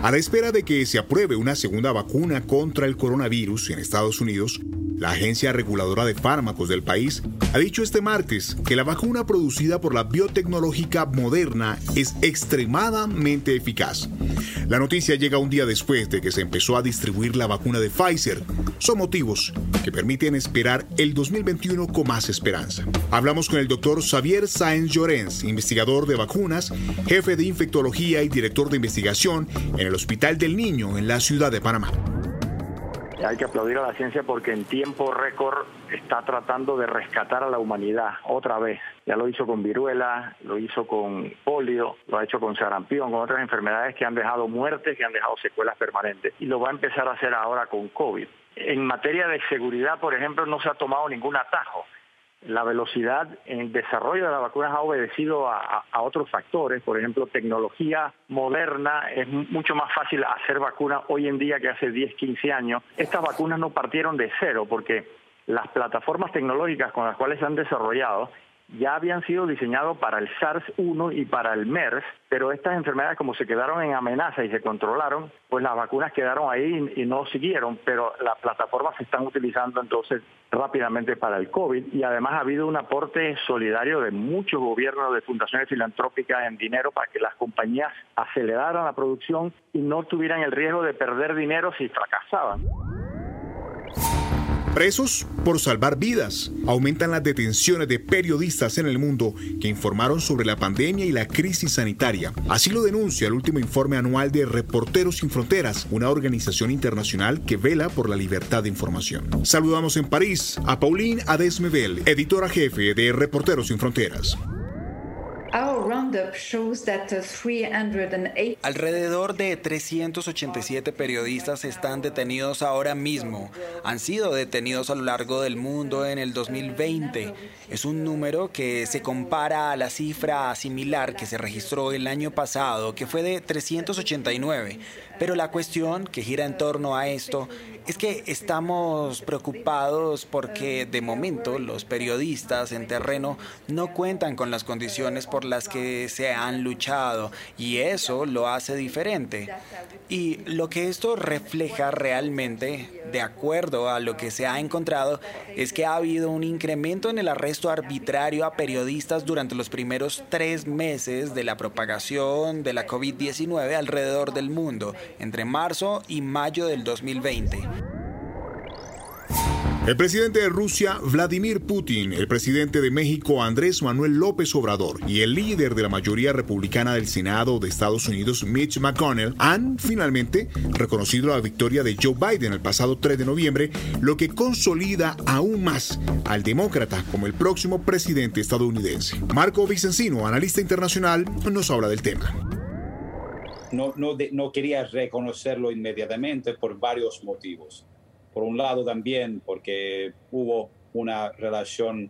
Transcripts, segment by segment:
A la espera de que se apruebe una segunda vacuna contra el coronavirus en Estados Unidos, la Agencia Reguladora de Fármacos del país ha dicho este martes que la vacuna producida por la biotecnológica Moderna es extremadamente eficaz. La noticia llega un día después de que se empezó a distribuir la vacuna de Pfizer. Son motivos que permiten esperar el 2021 con más esperanza. Hablamos con el doctor Xavier Sáenz Llorens, investigador de vacunas, jefe de infectología y director de investigación en el Hospital del Niño en la ciudad de Panamá. Hay que aplaudir a la ciencia porque en tiempo récord está tratando de rescatar a la humanidad otra vez. Ya lo hizo con viruela, lo hizo con polio, lo ha hecho con sarampión, con otras enfermedades que han dejado muertes, que han dejado secuelas permanentes. Y lo va a empezar a hacer ahora con COVID. En materia de seguridad, por ejemplo, no se ha tomado ningún atajo la velocidad en el desarrollo de las vacunas ha obedecido a, otros factores, por ejemplo, tecnología moderna, es mucho más fácil hacer vacunas hoy en día que hace 10, 15 años. Estas vacunas no partieron de cero porque las plataformas tecnológicas con las cuales se han desarrollado ya habían sido diseñados para el SARS-1 y para el MERS, pero estas enfermedades como se quedaron en amenaza y se controlaron, pues las vacunas quedaron ahí y no siguieron, pero las plataformas se están utilizando entonces rápidamente para el COVID. Y además ha habido un aporte solidario de muchos gobiernos, de fundaciones filantrópicas en dinero para que las compañías aceleraran la producción y no tuvieran el riesgo de perder dinero si fracasaban presos por salvar vidas. Aumentan las detenciones de periodistas en el mundo que informaron sobre la pandemia y la crisis sanitaria. Así lo denuncia el último informe anual de Reporteros sin Fronteras, una organización internacional que vela por la libertad de información. Saludamos en París a Pauline Adesmevel, editora jefe de Reporteros sin Fronteras. Alrededor de 387 periodistas están detenidos ahora mismo. Han sido detenidos a lo largo del mundo en el 2020. Es un número que se compara a la cifra similar que se registró el año pasado, que fue de 389. Pero la cuestión que gira en torno a esto es que estamos preocupados porque de momento los periodistas en terreno no cuentan con las condiciones por las que se han luchado y eso lo hace diferente. Y lo que esto refleja realmente, de acuerdo a lo que se ha encontrado, es que ha habido un incremento en el arresto arbitrario a periodistas durante los primeros tres meses de la propagación de la COVID-19 alrededor del mundo, entre marzo y mayo del 2020. El presidente de Rusia, Vladimir Putin, el presidente de México, Andrés Manuel López Obrador, y el líder de la mayoría republicana del Senado de Estados Unidos, Mitch McConnell, han finalmente reconocido la victoria de Joe Biden el pasado 3 de noviembre, lo que consolida aún más al demócrata como el próximo presidente estadounidense. Marco Vicencino, analista internacional, nos habla del tema. No, no, quería reconocerlo inmediatamente por varios motivos por un lado también porque hubo una relación,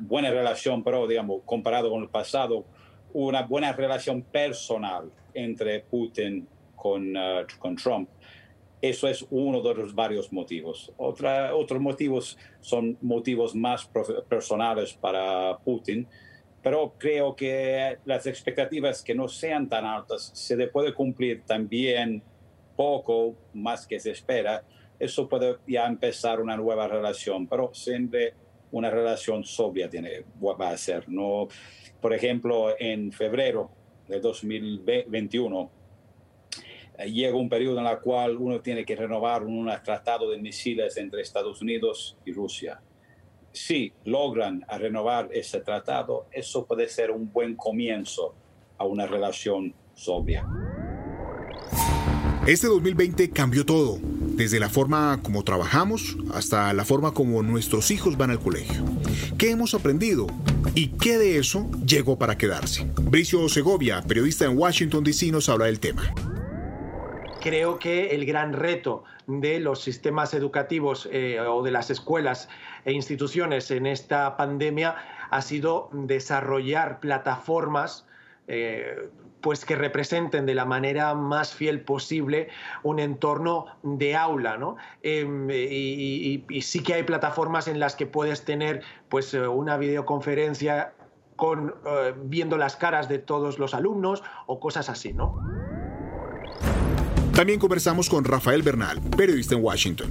buena relación, pero digamos, comparado con el pasado, una buena relación personal entre Putin con, uh, con Trump. Eso es uno de los varios motivos. Otros motivos son motivos más personales para Putin, pero creo que las expectativas que no sean tan altas se le puede cumplir también poco más que se espera eso puede ya empezar una nueva relación, pero siempre una relación sobria tiene, va a ser. No, por ejemplo, en febrero de 2021 eh, llega un periodo en el cual uno tiene que renovar un tratado de misiles entre Estados Unidos y Rusia. Si logran renovar ese tratado, eso puede ser un buen comienzo a una relación sobria. Este 2020 cambió todo, desde la forma como trabajamos hasta la forma como nuestros hijos van al colegio. ¿Qué hemos aprendido? ¿Y qué de eso llegó para quedarse? Bricio Segovia, periodista en Washington, D.C., nos habla del tema. Creo que el gran reto de los sistemas educativos eh, o de las escuelas e instituciones en esta pandemia ha sido desarrollar plataformas eh, pues que representen de la manera más fiel posible un entorno de aula, ¿no? Em, y, sí que hay plataformas en las que puedes tener pues eh, una videoconferencia con, viendo las caras de todos los alumnos o cosas así, ¿no? También conversamos con Rafael Bernal, periodista en Washington.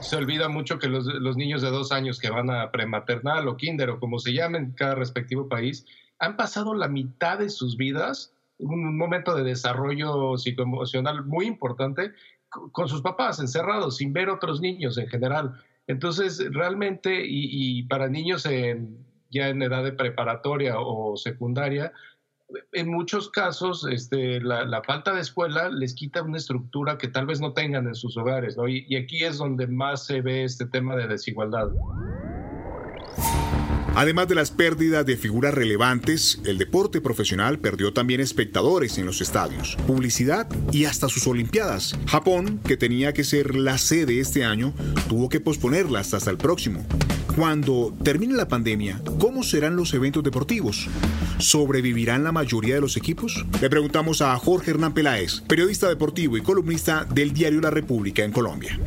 Se olvida mucho que los, niños de dos años que van a prematernal o kinder o como se llamen en cada respectivo país, han pasado la mitad de sus vidas, un momento de desarrollo psicoemocional muy importante, con sus papás encerrados, sin ver otros niños en general. Entonces, realmente, y, para niños ya en edad de preparatoria o secundaria, en muchos casos este, la, falta de escuela les quita una estructura que tal vez no tengan en sus hogares, y aquí es donde más se ve este tema de desigualdad. Además de las pérdidas de figuras relevantes, el deporte profesional perdió también espectadores en los estadios, publicidad y hasta sus Olimpiadas. Japón, que tenía que ser la sede este año, tuvo que posponerlas hasta el próximo. Cuando termine la pandemia, ¿cómo serán los eventos deportivos? ¿Sobrevivirán la mayoría de los equipos? Le preguntamos a Jorge Hernán Peláez, periodista deportivo y columnista del diario La República en Colombia.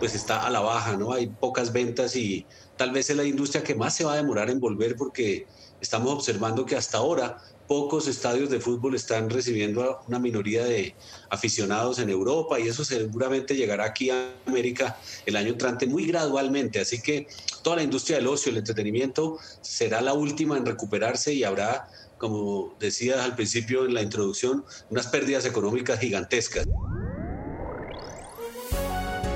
Pues está a la baja, ¿no? Hay pocas ventas y tal vez es la industria que más se va a demorar en volver porque estamos observando que hasta ahora pocos estadios de fútbol están recibiendo una minoría de aficionados en Europa y eso seguramente llegará aquí a América el año entrante muy gradualmente. Así que toda la industria del ocio, el entretenimiento será la última en recuperarse y habrá, como decías al principio en la introducción, unas pérdidas económicas gigantescas.